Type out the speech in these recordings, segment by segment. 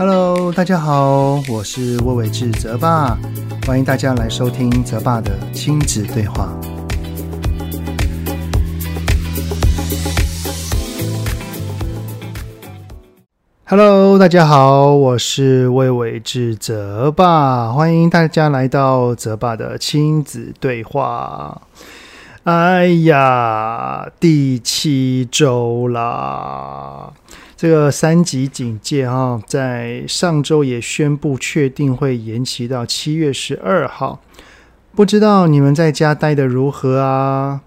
Hello，大家好，我是魏伟志泽爸，欢迎大家来收听泽爸的亲子对话。Hello，大家好，我是魏伟志泽爸，欢迎大家来到泽爸的亲子对话。哎呀，第七周啦！这个三级警戒哈，在上周也宣布确定会延期到七月十二号。不知道你们在家待的如何啊？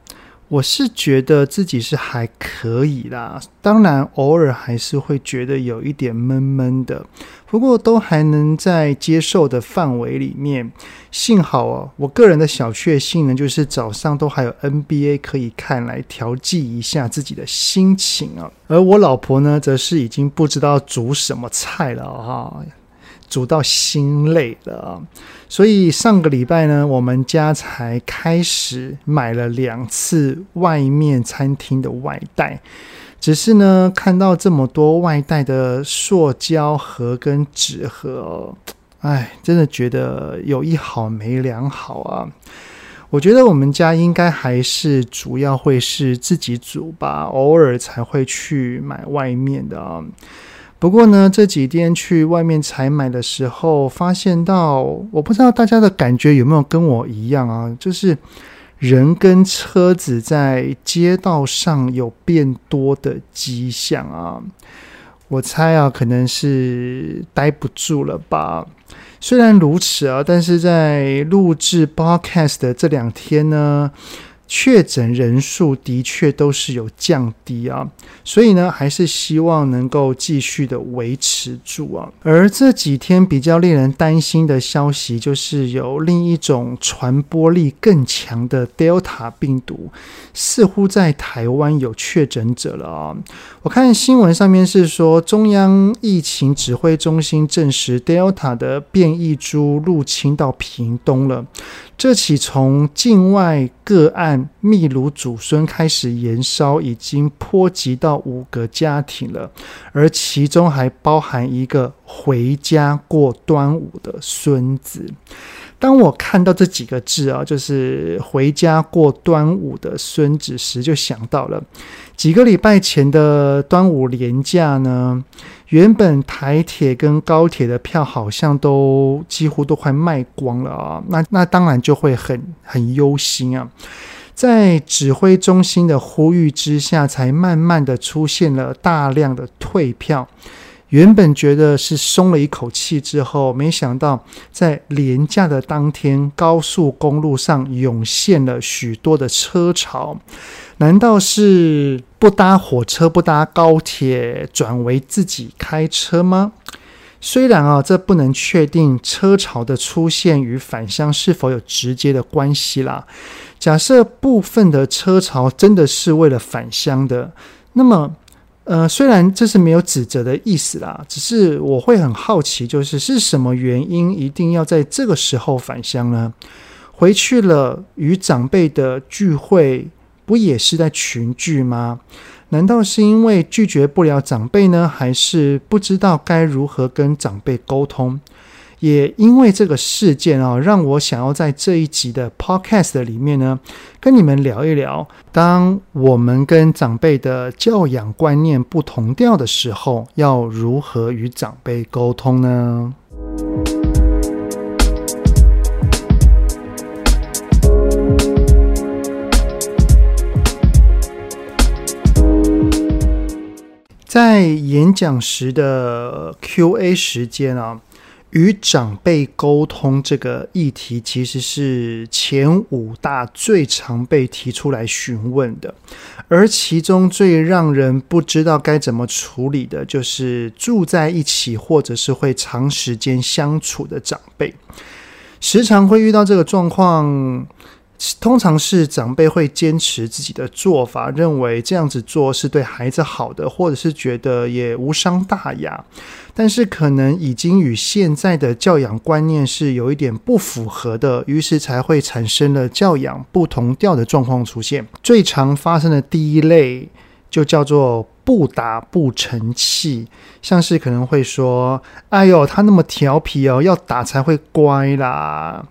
我是觉得自己是还可以啦，当然偶尔还是会觉得有一点闷闷的，不过都还能在接受的范围里面。幸好哦，我个人的小确幸呢，就是早上都还有 NBA 可以看，来调剂一下自己的心情啊。而我老婆呢，则是已经不知道煮什么菜了哈。煮到心累了！所以上个礼拜呢，我们家才开始买了两次外面餐厅的外带。只是呢，看到这么多外带的塑胶盒跟纸盒，哎，真的觉得有一好没两好啊！我觉得我们家应该还是主要会是自己煮吧，偶尔才会去买外面的啊。不过呢，这几天去外面采买的时候，发现到我不知道大家的感觉有没有跟我一样啊，就是人跟车子在街道上有变多的迹象啊。我猜啊，可能是待不住了吧。虽然如此啊，但是在录制 Podcast 的这两天呢。确诊人数的确都是有降低啊，所以呢，还是希望能够继续的维持住啊。而这几天比较令人担心的消息，就是有另一种传播力更强的 Delta 病毒，似乎在台湾有确诊者了啊。我看新闻上面是说，中央疫情指挥中心证实 Delta 的变异株入侵到屏东了。这起从境外个案秘鲁祖孙开始延烧，已经波及到五个家庭了，而其中还包含一个回家过端午的孙子。当我看到这几个字啊，就是回家过端午的孙子时，就想到了几个礼拜前的端午连假呢。原本台铁跟高铁的票好像都几乎都快卖光了啊，那那当然就会很很忧心啊。在指挥中心的呼吁之下，才慢慢的出现了大量的退票。原本觉得是松了一口气之后，没想到在连假的当天，高速公路上涌现了许多的车潮。难道是不搭火车、不搭高铁，转为自己开车吗？虽然啊，这不能确定车潮的出现与返乡是否有直接的关系啦。假设部分的车潮真的是为了返乡的，那么。呃，虽然这是没有指责的意思啦，只是我会很好奇，就是是什么原因一定要在这个时候返乡呢？回去了与长辈的聚会，不也是在群聚吗？难道是因为拒绝不了长辈呢？还是不知道该如何跟长辈沟通？也因为这个事件啊，让我想要在这一集的 Podcast 里面呢，跟你们聊一聊，当我们跟长辈的教养观念不同调的时候，要如何与长辈沟通呢？在演讲时的 Q&A 时间啊。与长辈沟通这个议题，其实是前五大最常被提出来询问的，而其中最让人不知道该怎么处理的，就是住在一起或者是会长时间相处的长辈，时常会遇到这个状况。通常是长辈会坚持自己的做法，认为这样子做是对孩子好的，或者是觉得也无伤大雅，但是可能已经与现在的教养观念是有一点不符合的，于是才会产生了教养不同调的状况出现。最常发生的第一类就叫做不打不成器，像是可能会说：“哎呦，他那么调皮哦，要打才会乖啦。”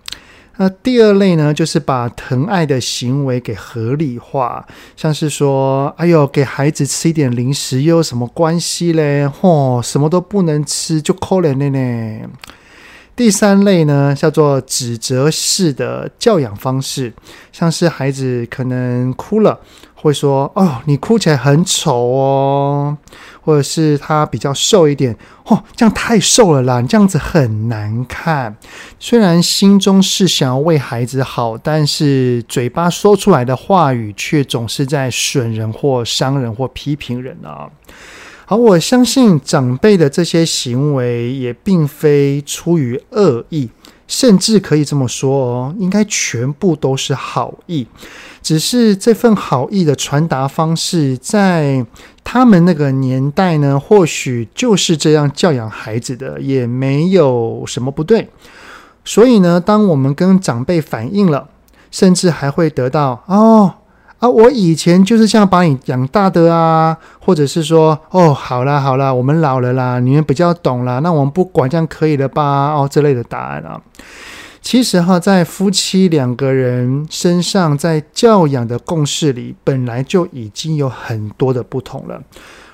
那第二类呢，就是把疼爱的行为给合理化，像是说：“哎呦，给孩子吃一点零食又有什么关系嘞？嚯，什么都不能吃就可怜了呢。”第三类呢，叫做指责式的教养方式，像是孩子可能哭了，会说：“哦，你哭起来很丑哦。”或者是他比较瘦一点，哦，这样太瘦了啦，你这样子很难看。虽然心中是想要为孩子好，但是嘴巴说出来的话语却总是在损人或伤人或批评人啊。好，我相信长辈的这些行为也并非出于恶意，甚至可以这么说哦，应该全部都是好意。只是这份好意的传达方式，在他们那个年代呢，或许就是这样教养孩子的，也没有什么不对。所以呢，当我们跟长辈反映了，甚至还会得到哦。啊，我以前就是这样把你养大的啊，或者是说，哦，好啦好啦，我们老了啦，你们比较懂啦，那我们不管这样可以了吧？哦，这类的答案啊，其实哈，在夫妻两个人身上，在教养的共识里，本来就已经有很多的不同了。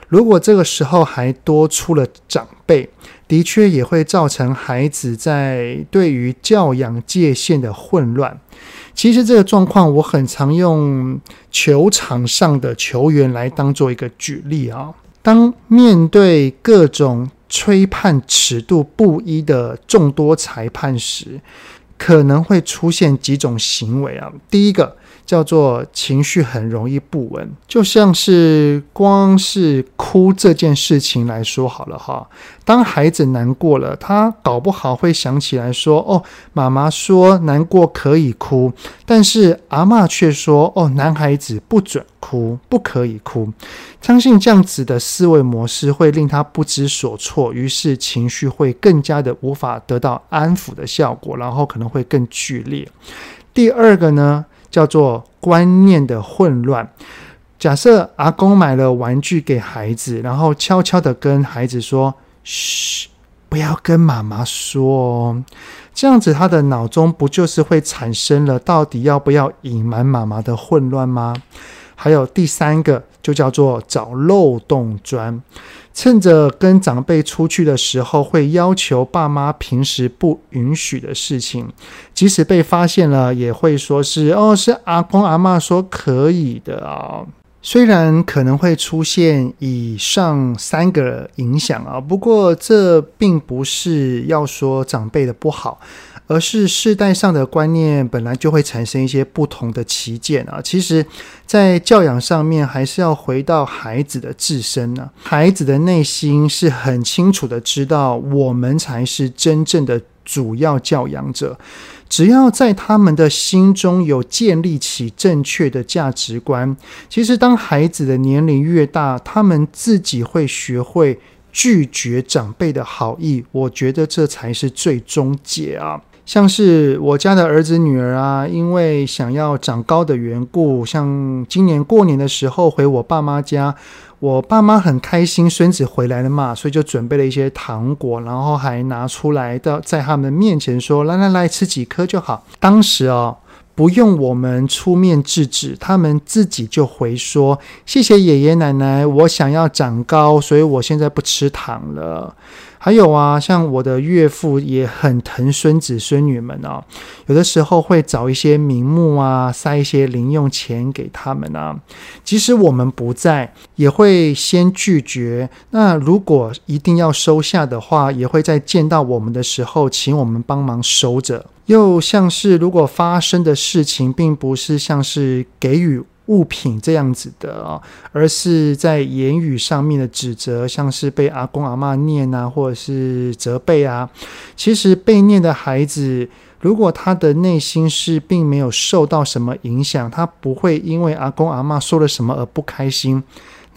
如果这个时候还多出了长辈，的确也会造成孩子在对于教养界限的混乱。其实这个状况，我很常用球场上的球员来当做一个举例啊。当面对各种吹判尺度不一的众多裁判时，可能会出现几种行为啊。第一个。叫做情绪很容易不稳，就像是光是哭这件事情来说好了哈。当孩子难过了，他搞不好会想起来说：“哦，妈妈说难过可以哭，但是阿嬷却说：‘哦，男孩子不准哭，不可以哭。’相信这样子的思维模式会令他不知所措，于是情绪会更加的无法得到安抚的效果，然后可能会更剧烈。第二个呢？叫做观念的混乱。假设阿公买了玩具给孩子，然后悄悄的跟孩子说：“嘘，不要跟妈妈说哦。”这样子，他的脑中不就是会产生了到底要不要隐瞒妈妈的混乱吗？还有第三个，就叫做找漏洞钻。趁着跟长辈出去的时候，会要求爸妈平时不允许的事情，即使被发现了，也会说是哦，是阿公阿嬷说可以的啊。虽然可能会出现以上三个影响啊，不过这并不是要说长辈的不好。而是世代上的观念本来就会产生一些不同的歧见啊。其实，在教养上面，还是要回到孩子的自身呢。孩子的内心是很清楚的知道，我们才是真正的主要教养者。只要在他们的心中有建立起正确的价值观，其实当孩子的年龄越大，他们自己会学会拒绝长辈的好意。我觉得这才是最终解啊。像是我家的儿子女儿啊，因为想要长高的缘故，像今年过年的时候回我爸妈家，我爸妈很开心，孙子回来了嘛，所以就准备了一些糖果，然后还拿出来的在他们面前说：“来来来，吃几颗就好。”当时哦，不用我们出面制止，他们自己就回说：“谢谢爷爷奶奶，我想要长高，所以我现在不吃糖了。”还有啊，像我的岳父也很疼孙子孙女们啊，有的时候会找一些名目啊，塞一些零用钱给他们啊。即使我们不在，也会先拒绝。那如果一定要收下的话，也会在见到我们的时候，请我们帮忙收着。又像是如果发生的事情，并不是像是给予。物品这样子的啊，而是在言语上面的指责，像是被阿公阿嬷念啊，或者是责备啊。其实被念的孩子，如果他的内心是并没有受到什么影响，他不会因为阿公阿嬷说了什么而不开心。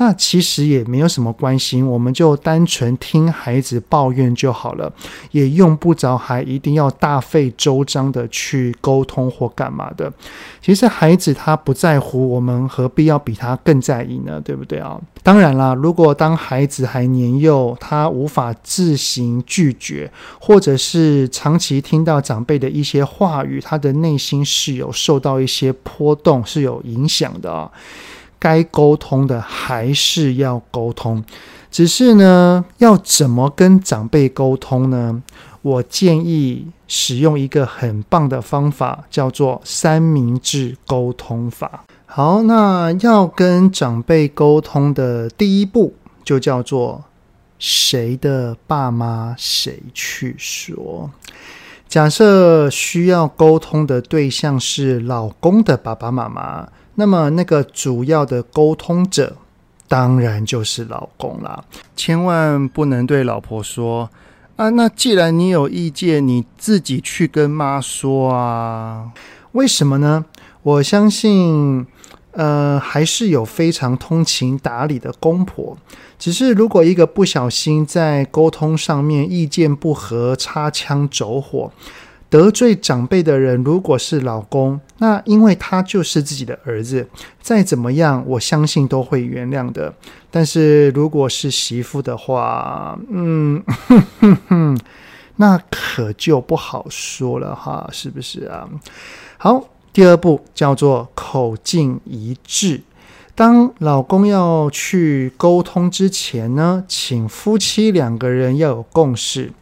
那其实也没有什么关系，我们就单纯听孩子抱怨就好了，也用不着还一定要大费周章的去沟通或干嘛的。其实孩子他不在乎，我们何必要比他更在意呢？对不对啊？当然啦，如果当孩子还年幼，他无法自行拒绝，或者是长期听到长辈的一些话语，他的内心是有受到一些波动，是有影响的啊。该沟通的还是要沟通，只是呢，要怎么跟长辈沟通呢？我建议使用一个很棒的方法，叫做三明治沟通法。好，那要跟长辈沟通的第一步，就叫做谁的爸妈谁去说。假设需要沟通的对象是老公的爸爸妈妈。那么，那个主要的沟通者，当然就是老公啦。千万不能对老婆说：“啊，那既然你有意见，你自己去跟妈说啊。”为什么呢？我相信，呃，还是有非常通情达理的公婆。只是如果一个不小心在沟通上面意见不合，擦枪走火。得罪长辈的人，如果是老公，那因为他就是自己的儿子，再怎么样，我相信都会原谅的。但是如果是媳妇的话，嗯，哼哼哼，那可就不好说了哈，是不是啊？好，第二步叫做口径一致。当老公要去沟通之前呢，请夫妻两个人要有共识。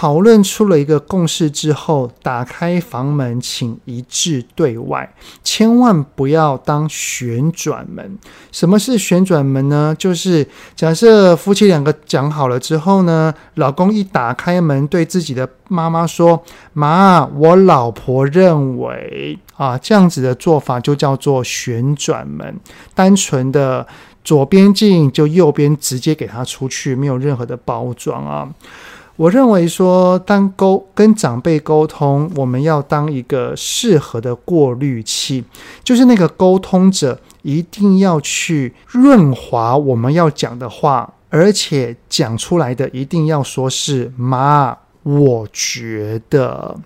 讨论出了一个共识之后，打开房门，请一致对外，千万不要当旋转门。什么是旋转门呢？就是假设夫妻两个讲好了之后呢，老公一打开门，对自己的妈妈说：“妈，我老婆认为啊，这样子的做法就叫做旋转门，单纯的左边进就右边直接给他出去，没有任何的包装啊。”我认为说，当沟跟长辈沟通，我们要当一个适合的过滤器，就是那个沟通者一定要去润滑我们要讲的话，而且讲出来的一定要说是“妈，我觉得”。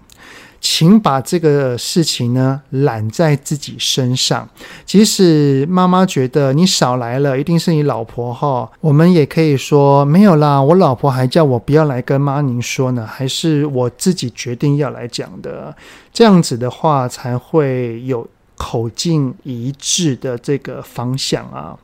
请把这个事情呢揽在自己身上。即使妈妈觉得你少来了，一定是你老婆哈。我们也可以说没有啦，我老婆还叫我不要来跟妈您说呢，还是我自己决定要来讲的。这样子的话才会有口径一致的这个方向啊。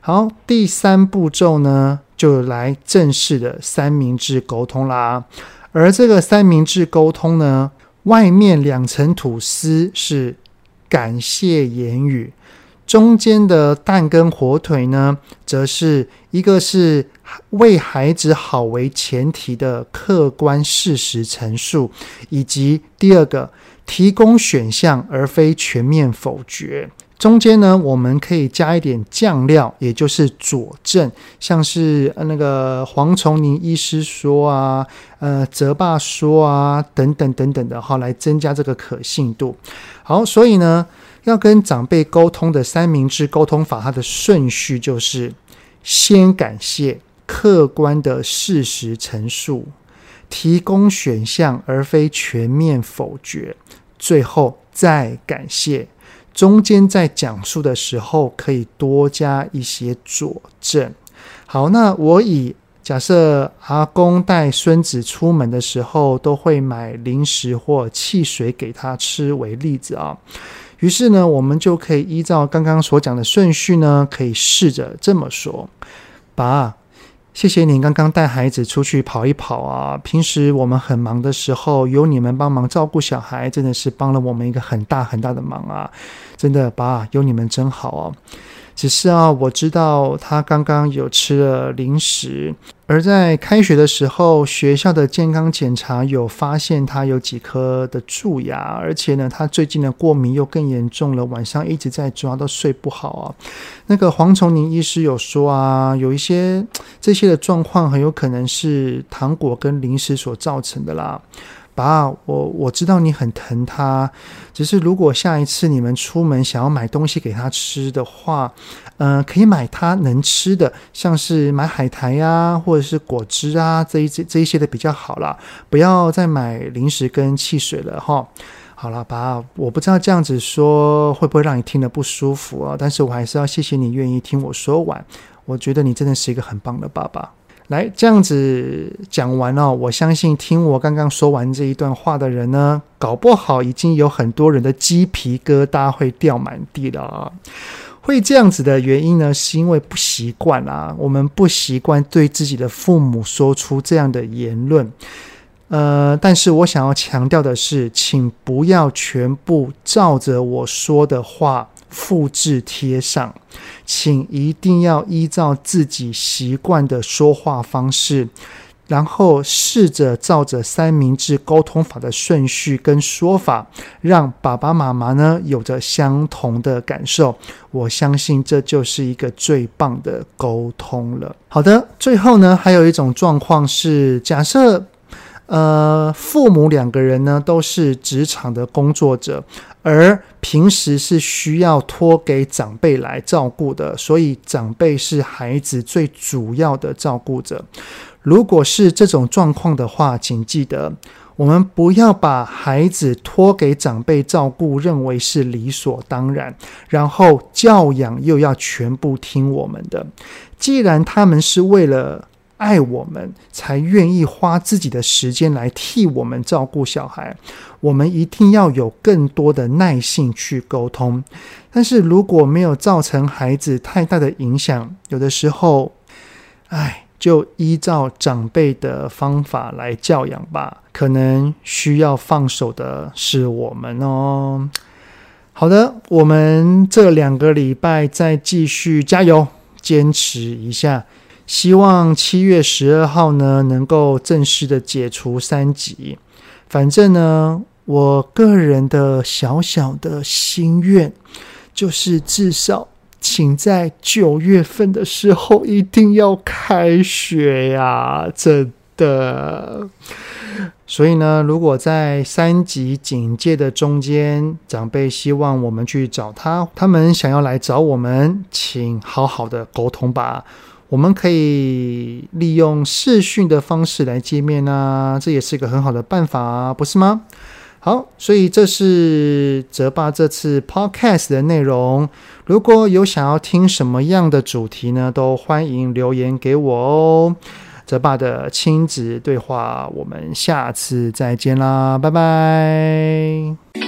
好，第三步骤呢，就来正式的三明治沟通啦。而这个三明治沟通呢，外面两层吐司是感谢言语，中间的蛋跟火腿呢，则是一个是为孩子好为前提的客观事实陈述，以及第二个提供选项而非全面否决。中间呢，我们可以加一点酱料，也就是佐证，像是那个黄崇宁医师说啊，呃，泽爸说啊，等等等等的，哈，来增加这个可信度。好，所以呢，要跟长辈沟通的三明治沟通法，它的顺序就是先感谢，客观的事实陈述，提供选项而非全面否决，最后再感谢。中间在讲述的时候，可以多加一些佐证。好，那我以假设阿公带孙子出门的时候，都会买零食或汽水给他吃为例子啊。于是呢，我们就可以依照刚刚所讲的顺序呢，可以试着这么说：爸。谢谢你刚刚带孩子出去跑一跑啊！平时我们很忙的时候，有你们帮忙照顾小孩，真的是帮了我们一个很大很大的忙啊！真的，爸，有你们真好哦。只是啊，我知道他刚刚有吃了零食，而在开学的时候，学校的健康检查有发现他有几颗的蛀牙，而且呢，他最近的过敏又更严重了，晚上一直在抓，都睡不好啊。那个黄崇宁医师有说啊，有一些这些的状况很有可能是糖果跟零食所造成的啦。爸，我我知道你很疼他，只是如果下一次你们出门想要买东西给他吃的话，嗯、可以买他能吃的，像是买海苔呀、或者是果汁啊，这一这这一些的比较好啦，不要再买零食跟汽水了哈。好了，爸，我不知道这样子说会不会让你听得不舒服啊，但是我还是要谢谢你愿意听我说完，我觉得你真的是一个很棒的爸爸。来，这样子讲完了，我相信听我刚刚说完这一段话的人呢，搞不好已经有很多人的鸡皮疙瘩会掉满地了啊！会这样子的原因呢，是因为不习惯啊，我们不习惯对自己的父母说出这样的言论。呃，但是我想要强调的是，请不要全部照着我说的话。复制贴上，请一定要依照自己习惯的说话方式，然后试着照着三明治沟通法的顺序跟说法，让爸爸妈妈呢有着相同的感受。我相信这就是一个最棒的沟通了。好的，最后呢，还有一种状况是，假设。呃，父母两个人呢都是职场的工作者，而平时是需要托给长辈来照顾的，所以长辈是孩子最主要的照顾者。如果是这种状况的话，请记得，我们不要把孩子托给长辈照顾，认为是理所当然，然后教养又要全部听我们的。既然他们是为了爱我们，才愿意花自己的时间来替我们照顾小孩。我们一定要有更多的耐性去沟通。但是如果没有造成孩子太大的影响，有的时候，哎，就依照长辈的方法来教养吧。可能需要放手的是我们哦。好的，我们这两个礼拜再继续加油，坚持一下。希望七月十二号呢，能够正式的解除三级。反正呢，我个人的小小的心愿，就是至少请在九月份的时候一定要开学呀！真的。所以呢，如果在三级警戒的中间，长辈希望我们去找他，他们想要来找我们，请好好的沟通吧。我们可以利用视讯的方式来见面啊，这也是一个很好的办法，不是吗？好，所以这是泽爸这次 podcast 的内容。如果有想要听什么样的主题呢，都欢迎留言给我哦。泽爸的亲子对话，我们下次再见啦，拜拜。